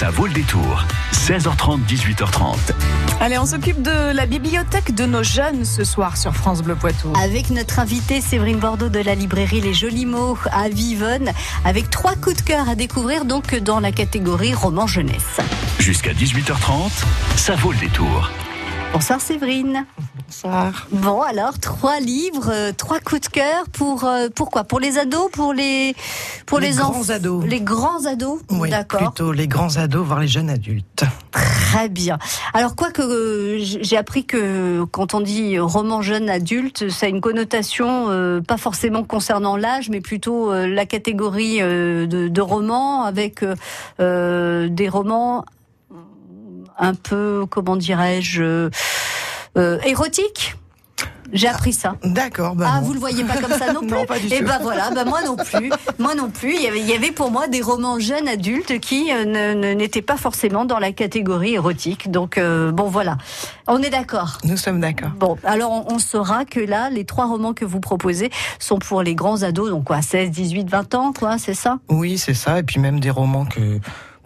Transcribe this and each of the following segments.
Ça vaut le détour. 16h30, 18h30. Allez, on s'occupe de la bibliothèque de nos jeunes ce soir sur France Bleu Poitou. Avec notre invitée Séverine Bordeaux de la librairie Les Jolis Mots à Vivonne, avec trois coups de cœur à découvrir donc dans la catégorie roman jeunesse. Jusqu'à 18h30, ça vaut le détour. Bonsoir Séverine. Bonsoir. Bon alors trois livres, euh, trois coups de cœur pour euh, pourquoi Pour les ados, pour les pour Les les, grands ados. Les grands ados. Oui, D'accord. plutôt les grands ados, voire les jeunes adultes. Très bien. Alors quoi que euh, j'ai appris que quand on dit roman jeune adulte, ça a une connotation pas forcément concernant l'âge, mais plutôt la catégorie de, de romans avec des romans un peu, comment dirais-je, euh, euh, érotiques. J'ai appris ça. D'accord. Bah Ah, non. vous le voyez pas comme ça non plus Non, pas du Et tout. ben voilà, ben moi non plus, moi non plus. Il y avait, il y avait pour moi des romans jeunes adultes qui euh, n'étaient pas forcément dans la catégorie érotique. Donc euh, bon voilà, on est d'accord. Nous sommes d'accord. Bon, alors on, on saura que là, les trois romans que vous proposez sont pour les grands ados, donc quoi, 16, 18, 20 ans, quoi, c'est ça? Oui, c'est ça. Et puis même des romans que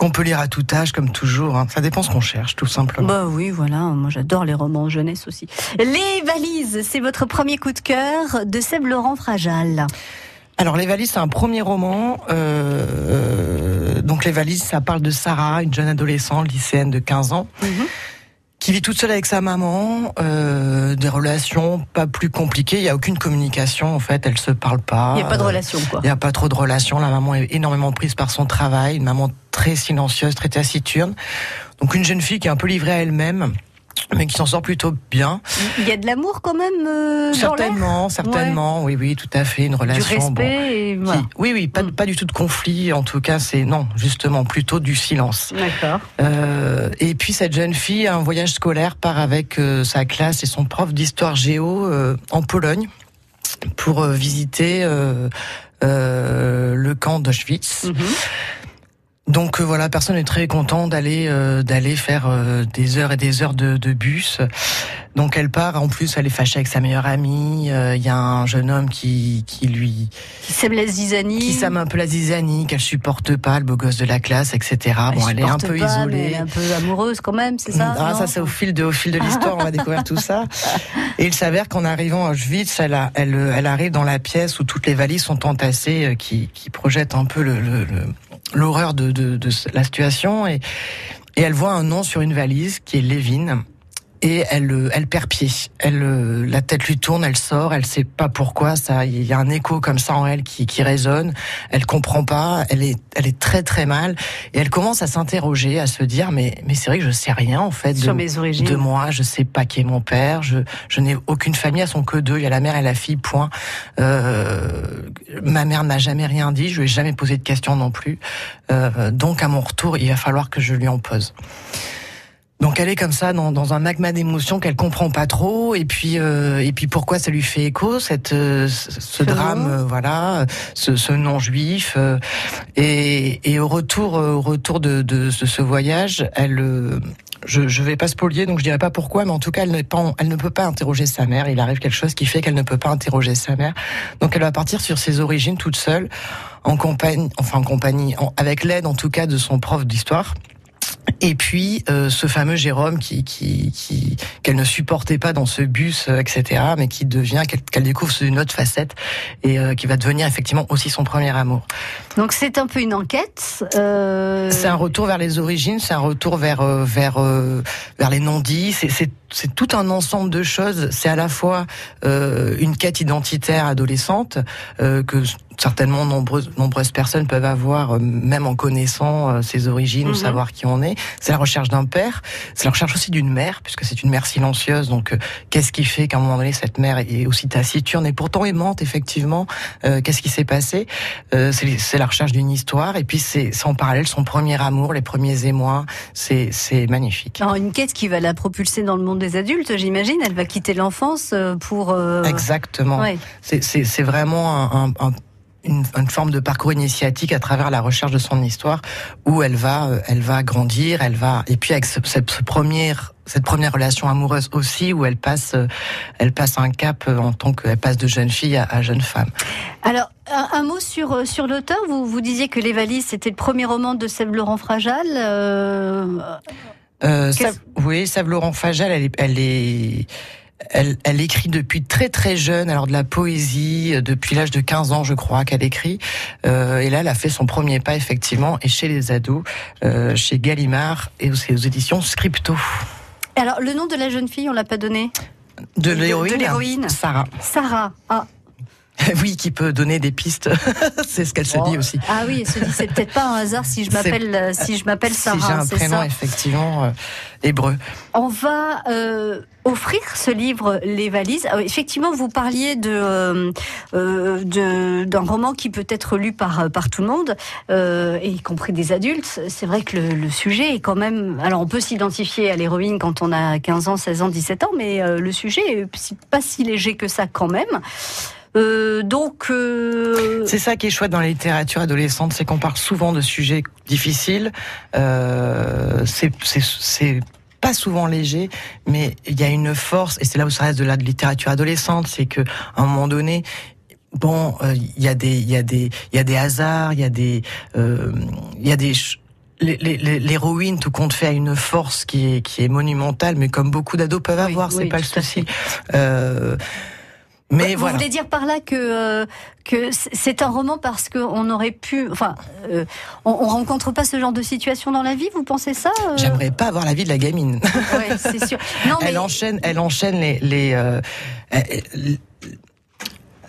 qu'on peut lire à tout âge, comme toujours. hein. Ça dépend ce qu'on cherche, tout simplement. Bah oui, voilà, moi j'adore les romans jeunesse aussi. Les valises, c'est votre premier coup de cœur de Seb Laurent Frajal. Alors les valises, c'est un premier roman. Euh, euh, donc les valises, ça parle de Sarah, une jeune adolescente lycéenne de 15 ans. Mhm. Qui vit toute seule avec sa maman, euh, des relations pas plus compliquées. Il y a aucune communication en fait, elles se parlent pas. Il n'y a pas de Euh, relation, quoi. Il n'y a pas trop de relations. La maman est énormément prise par son travail, une maman très silencieuse, très taciturne. Donc une jeune fille qui est un peu livrée à elle-même, mais qui s'en sort plutôt bien. Il y a de l'amour quand même euh, dans l'air certainement, certainement, oui, oui, tout à fait, une du relation. bon, respect et qui- voilà. Oui, oui, pas, Mm. pas du tout de conflit. En tout cas, c'est non, justement, plutôt du silence. D'accord. Euh, et puis cette jeune fille, un voyage scolaire, part avec euh, sa classe et son prof d'histoire géo euh, en Pologne pour visiter le camp d'Auschwitz. Mhm. Donc euh, voilà, personne n'est très content d'aller euh, d'aller faire euh, des heures et des heures de, de bus. Donc elle part. En plus, elle est fâchée avec sa meilleure amie. Euh, Il y a un jeune homme qui qui lui Qui sème la zizanie. qui sème un peu la zizanie, qu'elle supporte pas, le beau gosse de la classe, etc. bon, elle est un peu pas, mais isolée. Elle est un peu amoureuse quand même, c'est ça Ah, ça c'est au fil de au fil de l'histoire, on va découvrir tout ça. Et il s'avère qu'en arrivant à Auschwitz, elle, a- elle, elle arrive dans la pièce où toutes les valises sont entassées, euh, qui, qui projettent un peu le- le- le- l'horreur de, de, la situation. Et, et elle voit un nom sur une valise qui est Lévin. Et elle, euh, elle perd pied. Elle, euh, la tête lui tourne, elle sort, elle sait pas pourquoi. Ça, il y a un écho comme ça en elle qui, qui résonne. Elle comprend pas. Elle est, elle est très très mal. Et elle commence à s'interroger, à se dire, mais, mais c'est vrai que je sais rien en fait Sur de, mes origines. de moi. Je sais pas qui est mon père. Je, je n'ai aucune famille. Elles sont que deux. Il y a la mère et la fille. Point. Euh, ma mère n'a jamais rien dit. Je lui ai jamais posé de questions non plus. Euh, donc à mon retour, il va falloir que je lui en pose. Donc elle est comme ça dans, dans un magma d'émotions qu'elle comprend pas trop. Et puis euh, et puis pourquoi ça lui fait écho cette euh, ce, drame euh, voilà ce, ce non juif euh, et, et au retour au retour de, de, ce- ce voyage elle je je vais pas spolier donc je dirais pas pourquoi mais en tout cas elle n'est pas elle ne peut pas interroger sa mère. Il arrive quelque chose qui fait qu'elle ne peut pas interroger sa mère. Donc elle va partir sur ses origines toute seule en compagnie enfin en compagnie en- avec l'aide en tout cas de son prof d'histoire et puis euh, ce fameux Jérôme qui qui qui qu'elle ne supportait pas dans ce bus, euh, etc. Mais qui devient qu'elle découvre sous une autre facette et euh, qui va devenir effectivement aussi son premier amour. Donc c'est un peu une enquête. euh, C'est un retour vers les origines, c'est un retour vers euh, vers vers les non-dits. C'est c'est tout un ensemble de choses. C'est à la fois euh, une quête identitaire adolescente euh, que certainement nombreuses nombreuses personnes peuvent avoir, euh, même en connaissant euh, ses origines ou Mhm. savoir qui on est. C'est la recherche d'un père. C'est la recherche aussi d'une mère, puisque c'est une mère silencieuse. Donc, euh, qu'est-ce qui fait qu'à un moment donné cette mère est aussi taciturne et pourtant aimante effectivement Euh, Qu'est-ce qui s'est passé? Euh, C'est la recherche d'une histoire. Et puis c'est en parallèle son premier amour, les premiers émois. C'est c'est magnifique. alors, une quête qui va la propulser dans le monde des adultes, j'imagine. Elle va quitter l'enfance euh, pour. euh, Exactement. ouais. C'est- vraiment un, un- un une, une, forme de parcours initiatique à travers la recherche de son histoire, où elle va, euh, elle va grandir, elle va, et puis avec ce, première, cette première relation amoureuse aussi, où elle passe, elle passe un cap en tant qu'elle passe de jeune fille à, à jeune femme. Alors, un, un, mot sur sur l'auteur. Vous vous disiez que Les Valises c'était le premier roman de Sève Laurent Frajal. Euh... Euh, oui, Sève Laurent Frajal, elle est, elle est elle, elle, écrit depuis très très jeune, alors de la poésie, euh, depuis l'âge de 15 ans je crois qu'elle écrit. Euh, et là elle a fait son premier pas effectivement, et chez les ados, euh, chez Gallimard et aux, aux éditions Scripto. Alors le nom de la jeune fille, on l'a pas donné De l'héroïne Sarah. Sarah. Ah. Oui, qui peut donner des pistes. c'est ce qu'elle se dit aussi. Ah oui, elle se dit c'est peut-être pas un hasard si je m'appelle si je m'appelle Sarah. Si j'ai un prénom ça. effectivement euh, hébreu. On va euh, offrir ce livre Les Valises. Alors, effectivement, vous parliez de euh, d'un roman qui peut être lu par par tout le monde, euh, y compris des adultes. C'est vrai que le, le, sujet est quand même. Alors, on peut s'identifier à l'héroïne quand on a 15 ans, 16 ans, 17 ans, mais euh, le sujet est pas si léger que ça quand même. Euh, donc, euh... c'est ça qui est chouette dans la littérature adolescente, c'est qu'on parle souvent de sujets difficiles. Euh, c'est pas souvent léger, mais il y a une force, et c'est là où ça reste de la littérature adolescente, c'est que à un moment donné, bon, il euh, y a des, il y a des, il y a des hasards, il y a des, il y a des l'héroïne, tout compte fait, a une force qui est, qui est monumentale, mais comme beaucoup d'ados peuvent avoir, oui, c'est oui, pas le souci. Euh, mais vous voilà. voulez dire par là que euh, que c'est un roman parce qu'on aurait pu, enfin, euh, on, on, rencontre pas ce genre de situation dans la vie. Vous pensez ça euh... J'aimerais pas avoir la vie de la gamine. Ouais, c'est sûr. Non, elle mais... enchaîne, elle enchaîne les les, euh,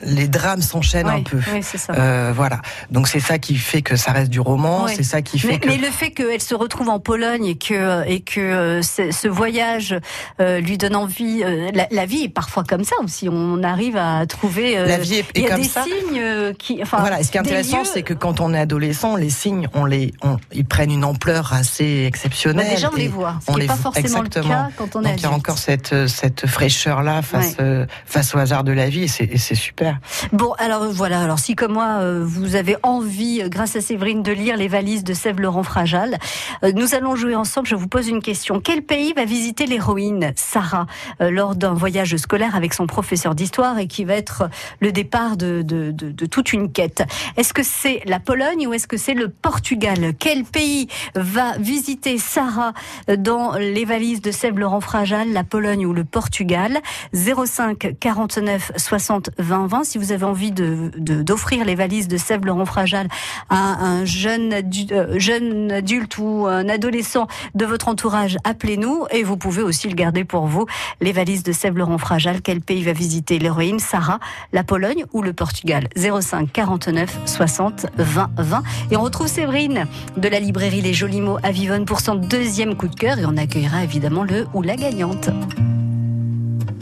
les drames s'enchaînent oui, un peu. Oui, c'est ça. Euh, voilà. Donc c'est ça qui fait que ça reste du roman. Oui. C'est ça qui fait mais, que. Mais le fait qu'elle se retrouve en Pologne et que et que euh, ce voyage euh, lui donne envie. Euh, la, la, vie est parfois comme ça aussi. On arrive à trouver. la vie est, il y a comme des ça. signes qui. Enfin, voilà. Ce qui est intéressant, lieux... c'est que quand on est adolescent, les signes, on les, on, ils prennent une ampleur assez exceptionnelle. Bah déjà, on les voit. Ce on qui les n'est pas forcément exactement. le cas quand on est Donc il y a encore cette cette fraîcheur là face face au hasard de la vie et c'est super. Bon, alors voilà. Alors si comme moi euh, vous avez envie, euh, grâce à Séverine, de lire les valises de Sève Laurent Frajal, euh, nous allons jouer ensemble. Je vous pose une question. Quel pays va visiter l'héroïne Sarah euh, lors d'un voyage scolaire avec son professeur d'histoire et qui va être le départ de, de, de, toute une quête? Est-ce que c'est la Pologne ou est-ce que c'est le Portugal? Quel pays va visiter Sarah dans les valises de Sève Laurent Frajal, la Pologne ou le Portugal? 05 49 60 20 20. Si vous avez envie d'offrir de, les valises de Sèvres Laurent Frajal à un jeune, euh, jeune adulte ou un adolescent de votre entourage, appelez-nous et vous pouvez aussi le garder pour vous. Les valises de Sèvres Laurent Frajal, quel pays va visiter l'héroïne Sarah, la Pologne ou le Portugal? 05 49 60 20 20. Et on retrouve Séverine de la librairie Les Jolis Mots à Vivonne pour son deuxième coup de cœur et on accueillera évidemment le ou la gagnante.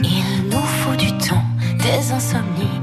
Il nous faut du temps, des insomnies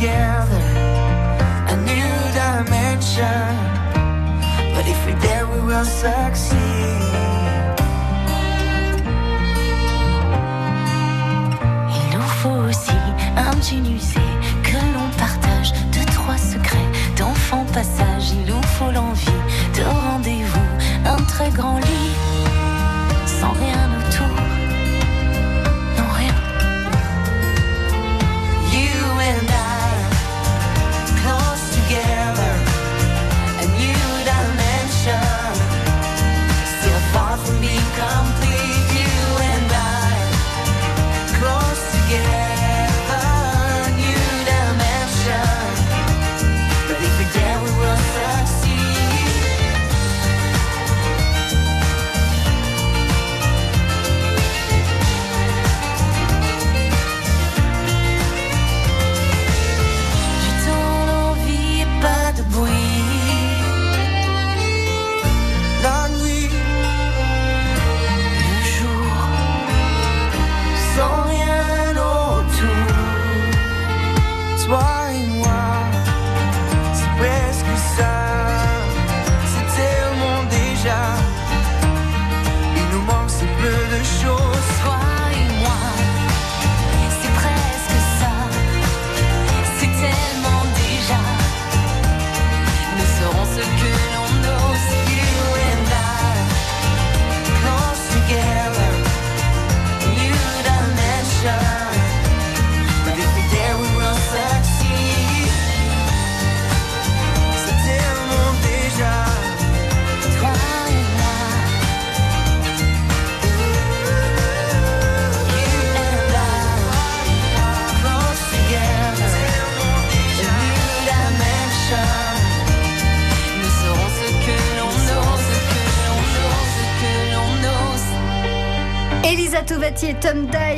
Together, a new dimension. But if we're there, we will succeed. Il nous faut aussi un que l'on partage, deux, trois secrets d'enfant passage. Il nous faut l'envie de rendez-vous, un très grand lit, sans rien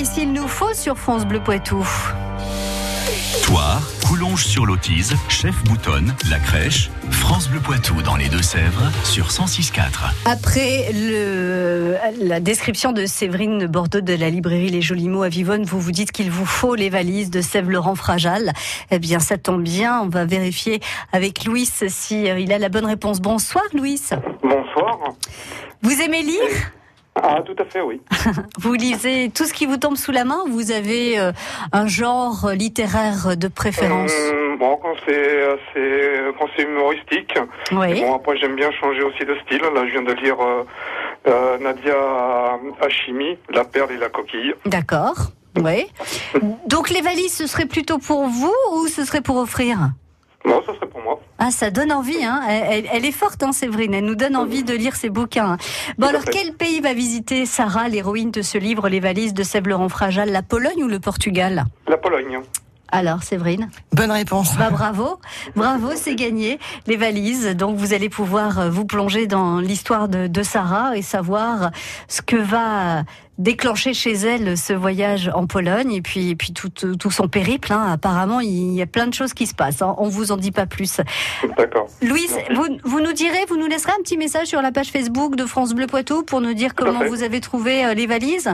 Tom Dice, il nous faut sur France Bleu Poitou. Toire, Coulonges sur l'Autise, Chef Boutonne, La Crèche, France Bleu Poitou dans les Deux-Sèvres sur 106.4. Après le, la description de Séverine Bordeaux de la librairie Les Jolis Mots à Vivonne, vous vous dites qu'il vous faut les valises de Sèvres Laurent Frajal. Eh bien, ça tombe bien. On va vérifier avec Louis si euh, il a la bonne réponse. Bonsoir, Louis. Bonsoir. Vous aimez lire? Ah, tout à fait, oui. Vous lisez tout ce qui vous tombe sous la main Vous avez euh, un genre littéraire de préférence? Hum, bon, quand c'est euh, c'est humoristique. Oui. Bon, après, j'aime bien changer aussi de style. Là, je viens de lire euh, euh, Nadia Hachimi, La perle et la coquille. D'accord. Oui. Donc les valises, ce serait plutôt pour vous ou ce serait pour offrir? Bon, ça serait pour moi. Ah, ça donne envie, hein. Elle, est forte, hein, Séverine. Elle nous donne envie de lire ses bouquins. Bon, alors, quel pays va visiter Sarah, l'héroïne de ce livre, Les valises de Sèvres Laurent Frajal La Pologne ou le Portugal? La Pologne. Alors, Séverine? Bonne réponse. bah, bravo, bravo, c'est gagné. Les valises, donc vous allez pouvoir euh, vous plonger dans l'histoire de, de Sarah et savoir ce que va déclencher chez elle ce voyage en Pologne et puis, et puis tout, tout son périple. hein. Apparemment, il y a plein de choses qui se passent. hein. On vous en dit pas plus. D'accord. Louise, vous, vous nous direz, vous nous laisserez un petit message sur la page Facebook de France Bleu Poitou pour nous dire Tout comment vous avez trouvé euh, les valises?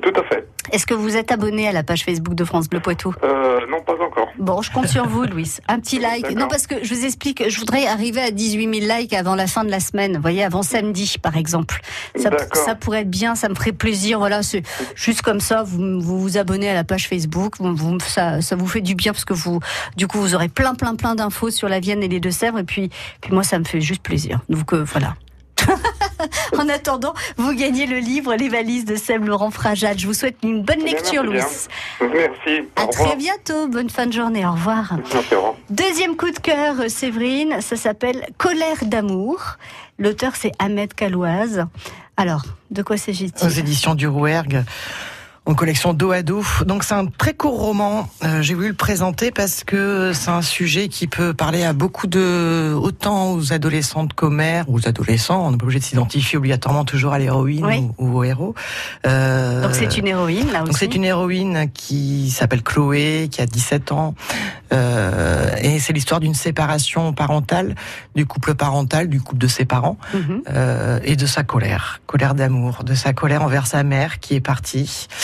Tout à fait. Est-ce que vous êtes abonné à la page Facebook de France Bleu Poitou? Euh, non, pas encore. Bon, je compte sur vous, Louis. Un petit like. Non, parce que je vous explique, je voudrais arriver à 18 000 likes avant la fin de la semaine. Vous voyez, avant samedi, par exemple. Ça, pourrait être bien, ça me ferait plaisir. Voilà, c'est juste comme ça, vous vous, vous abonnez à la page Facebook. Vous- ça, ça vous fait du bien parce que vous, du coup, vous aurez plein, plein, plein d'infos sur la Vienne et les Deux-Sèvres. Et puis, puis moi, ça me fait juste plaisir. Donc, euh, voilà. en attendant, vous gagnez le livre Les valises de Sèvres Laurent Frajal. Je vous souhaite une bonne bien, lecture, Louis. merci. À très bientôt. Bonne fin de journée. Au revoir. Merci, au revoir. Deuxième coup de cœur, Séverine, ça s'appelle Colère d'amour. L'auteur, c'est Ahmed Kalouaz. Alors, de quoi Aux s'agit-il éditions du Rouergue. En collection dos à dos. Donc c'est un très court roman. Euh, J'ai voulu le présenter parce que c'est un sujet qui peut parler à beaucoup de, autant aux adolescentes qu'aux mères, ou aux adolescents. On n'est pas obligé de s'identifier obligatoirement toujours à l'héroïne Oui. ou, ou au héros. Euh, Donc c'est une héroïne, là Donc aussi. c'est une héroïne qui s'appelle Chloé, qui a 17 ans, euh, et c'est l'histoire d'une séparation parentale, du couple parental, du couple de ses parents, euh, et de sa colère, colère d'amour, de sa colère envers sa mère qui est partie.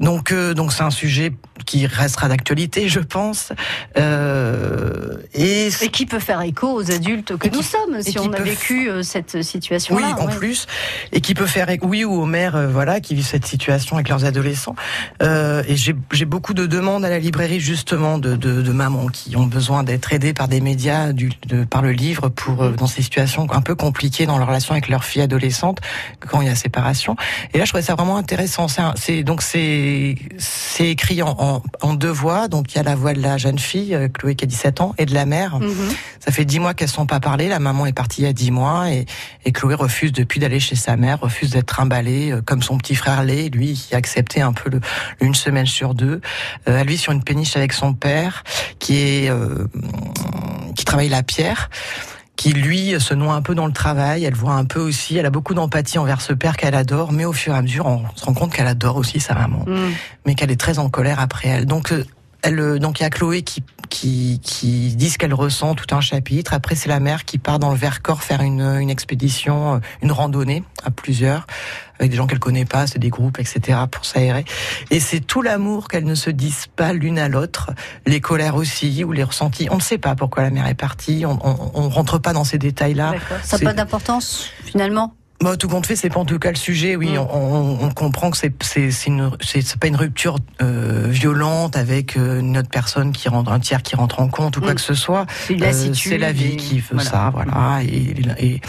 Donc, euh, donc c'est un sujet qui restera d'actualité, je pense. Euh, et Et qui peut faire écho aux adultes que Et qui- nous sommes, si on a vécu euh, cette Oui, situation-là. en ouais. plus, et qui peut faire écho- oui ou aux mères, euh, voilà, qui vivent cette situation avec leurs adolescents. Euh, et j'ai j'ai beaucoup de demandes à la librairie justement de, de, de mamans qui ont besoin d'être aidées par des médias, du, de, par le livre, pour euh, dans ces situations un peu compliquées dans leur relation avec leur fille adolescente quand il y a séparation. Et là, je trouvais ça vraiment intéressant. Un- C'est donc c'est c'est écrit en, en, en deux voix. Donc il y a la voix de la jeune fille, euh, Chloé qui a 17 ans, et de la mère. Mhm. Ça fait dix mois qu'elles sont pas parlé. La maman est partie il y a dix mois et, et Chloé refuse depuis d'aller chez sa mère, refuse d'être trimballée euh, comme son petit frère l'est, lui qui a accepté un peu le, une semaine sur deux. Euh, vit sur une péniche avec son père qui est euh, qui travaille la pierre qui lui se noie un peu dans le travail, elle voit un peu aussi, elle a beaucoup d'empathie envers ce père qu'elle adore, mais au fur et à mesure, on se rend compte qu'elle adore aussi sa maman Mhm. mais qu'elle est très en colère après elle. Donc euh, elle, euh, donc il y a Chloé qui qui, qui dit ce qu'elle ressent tout un chapitre. Après, c'est la mère qui part dans le Vercors faire une, une expédition, euh, une randonnée à plusieurs avec des gens qu'elle connaît pas, c'est des groupes, etc. pour s'aérer. Et c'est tout l'amour qu'elles ne se disent pas l'une à l'autre, les colères aussi ou les ressentis. On ne sait pas pourquoi la mère est partie. On, on, on rentre pas dans ces détails-là. Ça n'a pas d'importance finalement? Bah, tout compte fait, c'est pas en tout cas le sujet. Oui, mm. on, on, comprend que c'est c'est c'est pas une rupture euh, violente avec euh, une autre personne qui rentre un tiers qui rentre en compte ou quoi mm. que ce soit. C'est euh, la vie qui veut ça, voilà. Et, et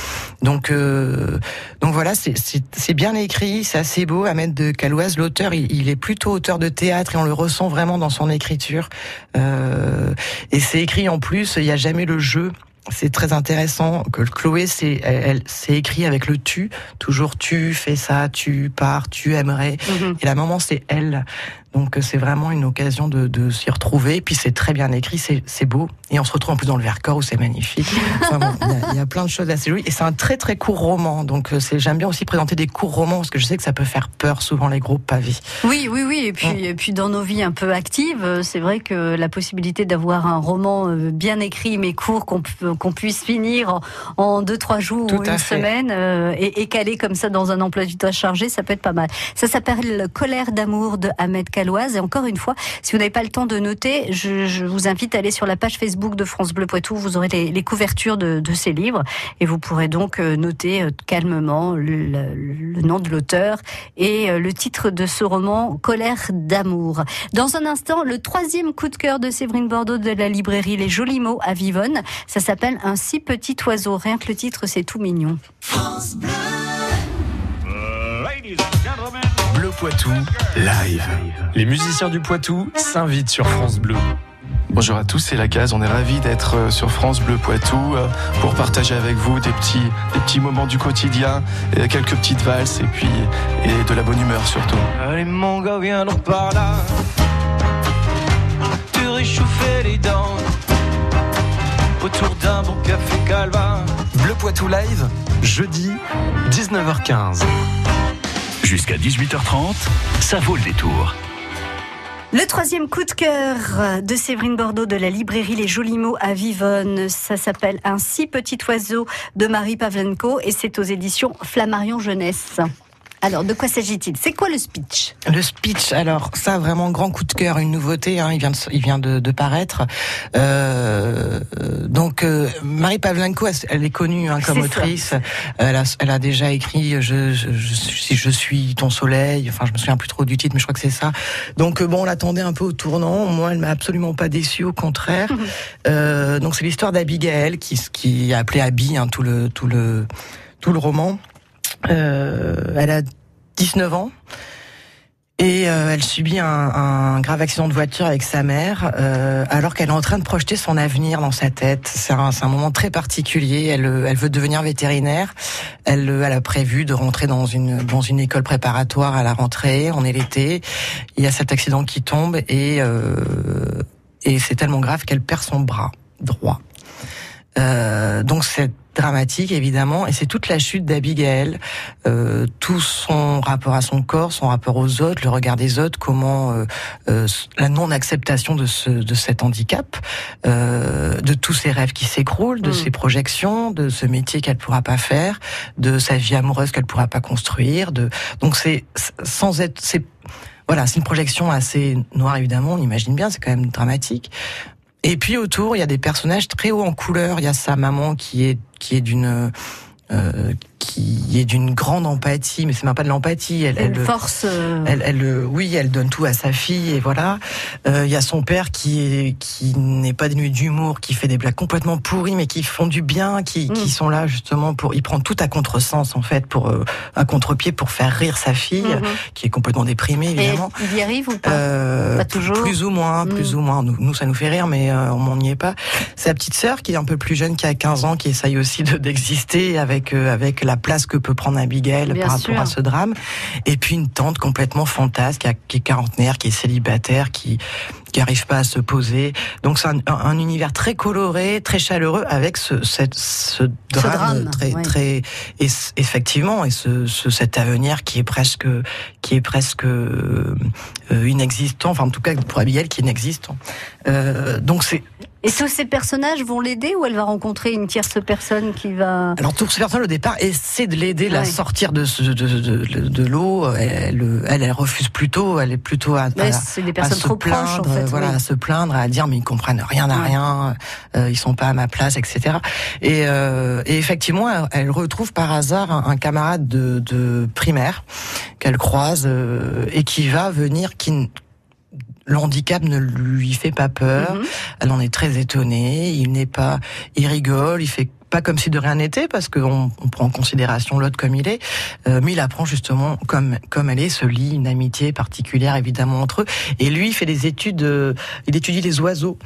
donc euh, donc voilà, c'est c'est bien écrit, c'est assez beau. Ahmed de Calouaz, l'auteur, il, il, est plutôt auteur de théâtre et on le ressent vraiment dans son écriture. et c'est écrit en plus, il n'y a jamais le jeu c'est très intéressant que Chloé c'est elle, c'est écrit avec le tu. Toujours tu fais ça tu pars tu aimerais. Mhm. et la maman c'est elle donc c'est vraiment une occasion de, de s'y retrouver. Et puis c'est très bien écrit, c'est beau. Et on se retrouve en plus dans le Vercors où c'est magnifique. Il y, a plein de choses assez jolies. Et c'est un très très court roman. Donc c'est j'aime bien aussi présenter des courts romans parce que je sais que ça peut faire peur souvent les groupes pavés. Oui, oui, oui. Et puis, mm. et puis dans nos vies un peu actives, c'est vrai que la possibilité d'avoir un roman euh, bien écrit mais court qu'on puisse finir en, deux trois jours ou une semaine euh, et, et calé comme ça dans un emploi du temps chargé, ça peut être pas mal. Ça s'appelle Colère d'amour de Ahmed K et encore une fois, si vous n'avez pas le temps de noter, je, vous invite à aller sur la page Facebook de France Bleu Poitou. Vous aurez les, couvertures de, ces livres et vous pourrez donc euh, noter euh, calmement le, nom de l'auteur et euh, le titre de ce roman, Colère d'amour. Dans un instant, le troisième coup de cœur de Séverine Bordeaux de la librairie Les Jolis Mots à Vivonne. Ça s'appelle Un si petit oiseau. Rien que le titre, c'est tout mignon. France Bleu. Poitou, live. Les musiciens du Poitou s'invitent sur France Bleu. Bonjour à tous, c'est la case. On est ravis d'être euh, sur France Bleu Poitou euh, pour partager avec vous des petits, des petits moments du quotidien, et quelques petites valses et puis et de la bonne humeur surtout. Allez mon gars, viens donc par là. Tu réchauffais les dents autour d'un bon café calva. Bleu Poitou live, jeudi 19h15. Jusqu'à 18h30, ça vaut le détour. Le troisième coup de cœur de Séverine Bordeaux de la librairie Les Jolis Mots à Vivonne, ça s'appelle Un si petit oiseau de Marie Pavlenko et c'est aux éditions Flammarion Jeunesse. Alors, de quoi s'agit-il? C'est quoi le speech? Le speech, alors ça, vraiment grand coup de cœur, une nouveauté. Hein, il vient de, il vient de, de paraître. Euh, donc, euh, Marie Pavlenko, elle, est connue hein, comme autrice. Elle a, elle a, déjà écrit je, je, je, je, suis ton soleil. Enfin, je me souviens plus trop du titre, mais je crois que c'est ça. Donc, euh, bon, on l'attendait un peu au tournant. Moi, elle m'a absolument pas déçue, au contraire. euh, donc, c'est l'histoire d'Abigail qui, qui a appelé Abby hein, tout le, tout le, tout le roman. Euh, elle a 19 ans. Et euh, elle subit un, grave accident de voiture avec sa mère, euh, alors qu'elle est en train de projeter son avenir dans sa tête. C'est un, moment très particulier. Elle, veut devenir vétérinaire. Elle, a prévu de rentrer dans une école préparatoire à la rentrée. On est l'été. Il y a cet accident qui tombe et c'est tellement grave qu'elle perd son bras droit. Euh, donc cette dramatique évidemment et c'est toute la chute d'Abigail euh, tout son rapport à son corps son rapport aux autres le regard des autres comment euh, euh, la non acceptation de ce de cet handicap euh, de tous ses rêves qui s'écroulent de mm. ses projections de ce métier qu'elle pourra pas faire de sa vie amoureuse qu'elle pourra pas construire de donc c'est sans être c'est voilà, c'est une projection assez noire évidemment, on imagine bien, c'est quand même dramatique. Et puis autour, il y a des personnages très hauts en couleur. Il y a sa maman qui est qui est d'une euh, qui est d'une grande empathie, mais c'est même pas de l'empathie. Elle, elle, force. Euh, elle, elle, oui, elle donne tout à sa fille et voilà. Euh, il y a son père qui est qui n'est pas dénué d'humour, qui fait des blagues complètement pourries, mais qui font du bien, qui, mm. qui sont là justement pour. Il prend tout à contresens en fait, pour euh, à contre-pied pour faire rire sa fille, mm-hmm. qui est complètement déprimée évidemment. Et il y arrive ou pas? Euh, Pas toujours. Plus ou moins, plus mm. ou moins. Nous, nous, ça nous fait rire, mais euh, on n'y est pas. Sa petite sœur qui est un peu plus jeune, qui a 15 ans, qui essaye aussi d'exister avec avec la place que peut prendre Abigail par rapport à ce drame. Et puis une tante complètement fantasque, qui est quarantenaire, qui est célibataire, qui qui arrive pas à se poser. Donc c'est un, un univers très coloré, très chaleureux, avec ce, cette, ce drame, drame, très, ouais. très, et effectivement, et ce, ce, cet avenir qui est presque, qui est presque euh, inexistant. Enfin, en tout cas pour Abigail, qui est inexistant. Euh, donc c'est Et tous ces personnages vont l'aider ou elle va rencontrer une tierce personne qui va. Alors tout ce personne au départ essaie de l'aider, la Ouais. sortir de, ce- de, de, de, de l'eau. Elle, elle, elle refuse plutôt. Elle est plutôt à, à- c'est des à personnes se trop plaindre, proches, en fait, voilà, oui. à se plaindre, à dire mais ils comprennent rien à Ouais. rien, euh, ils sont pas à ma place, etc. Et, euh, et effectivement, elle, retrouve par hasard un, un camarade de, de primaire qu'elle croise euh, et qui va venir, qui le handicap ne lui fait pas peur. Mhm. Elle en est très étonnée. Il n'est pas, il rigole, il fait pas comme si de rien n'était parce qu'on on prend en considération l'autre comme il est, Euh, mais il apprend justement comme comme elle est, se lie une amitié particulière évidemment entre eux. Et lui il fait des études, euh, il étudie les oiseaux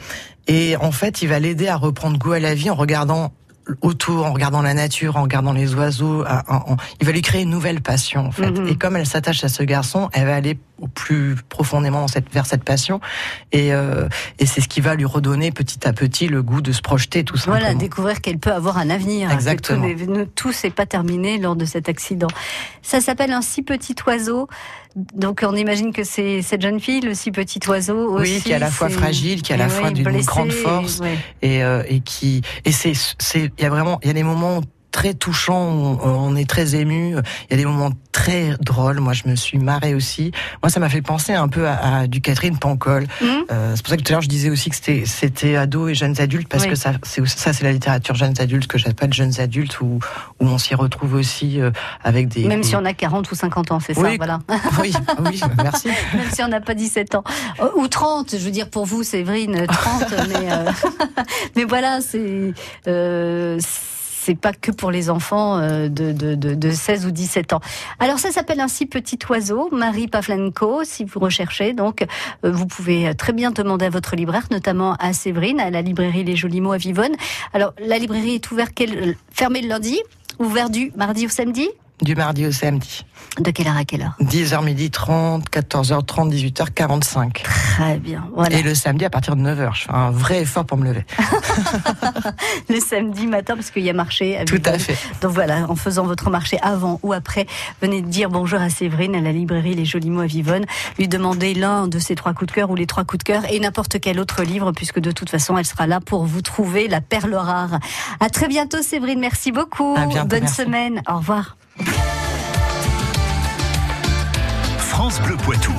et en fait il va l'aider à reprendre goût à la vie en regardant autour, en regardant la nature, en regardant les oiseaux, à- en- en- il va lui créer une nouvelle passion en fait. Mhm. Et comme elle s'attache à ce garçon, elle va aller au plus profondément dans cette, vers cette passion et, euh, et c'est ce qui va lui redonner petit à petit le goût de se projeter tout simplement. Voilà, découvrir qu'elle peut avoir un avenir. hein, que Exactement. tout n'est- ne- Tout s'est pas terminé lors de cet accident. Ça s'appelle un si petit oiseau. Donc on imagine que c'est cette jeune fille, le si petit oiseau Oui, aussi. qui est à la fois fragile, qui est à la fois d'une grande force. et, euh, et qui et c'est c'est il y a vraiment il y a des moments très touchants où on, on est très ému il y a des moments très drôles moi je me suis marrée aussi moi ça m'a fait penser un peu à, à du Catherine Pancol Mhm. Euh, c'est pour ça que tout à l'heure je disais aussi que c'était c'était ados et jeunes adultes parce Oui. que ça c'est aussi- ça c'est la littérature jeunes adultes que j'appelle jeunes adultes où où on s'y retrouve aussi euh, avec des Même des- si on a 40 ou 50 ans, c'est ça, voilà. oui oui merci Même si on n'a pas 17 ans. Euh, Ou 30, je veux dire pour vous, Séverine, 30, mais, euh, mais voilà, c'est. C'est pas que pour les enfants euh, de, de, de, de 16 ou 17 ans. Alors ça s'appelle ainsi Petit Oiseau, Marie Pavlenko, si vous recherchez. Donc euh, vous pouvez très bien demander à votre libraire, notamment à Séverine, à la librairie Les Jolis Mots à Vivonne. Alors la librairie est ouverte fermée le lundi, ouvert du mardi au samedi? Du mardi au samedi De quelle heure à quelle heure 10h midi 30 14h30 18h45 Très bien, voilà. Et le samedi à partir de 9h. Je fais un vrai effort pour me lever. le samedi matin parce qu'il y a marché. À Tout à Vivonne. fait. Donc voilà, en faisant votre marché avant ou après, venez dire bonjour à Séverine à la librairie Les Jolis Mots à Vivonne. Lui demander l'un de ses trois coups de cœur ou les trois coups de cœur et n'importe quel autre livre puisque de toute façon elle sera là pour vous trouver la perle rare. À très bientôt Séverine, merci beaucoup. Bientôt, Bonne merci. semaine. Au revoir. France Bleu Poitou.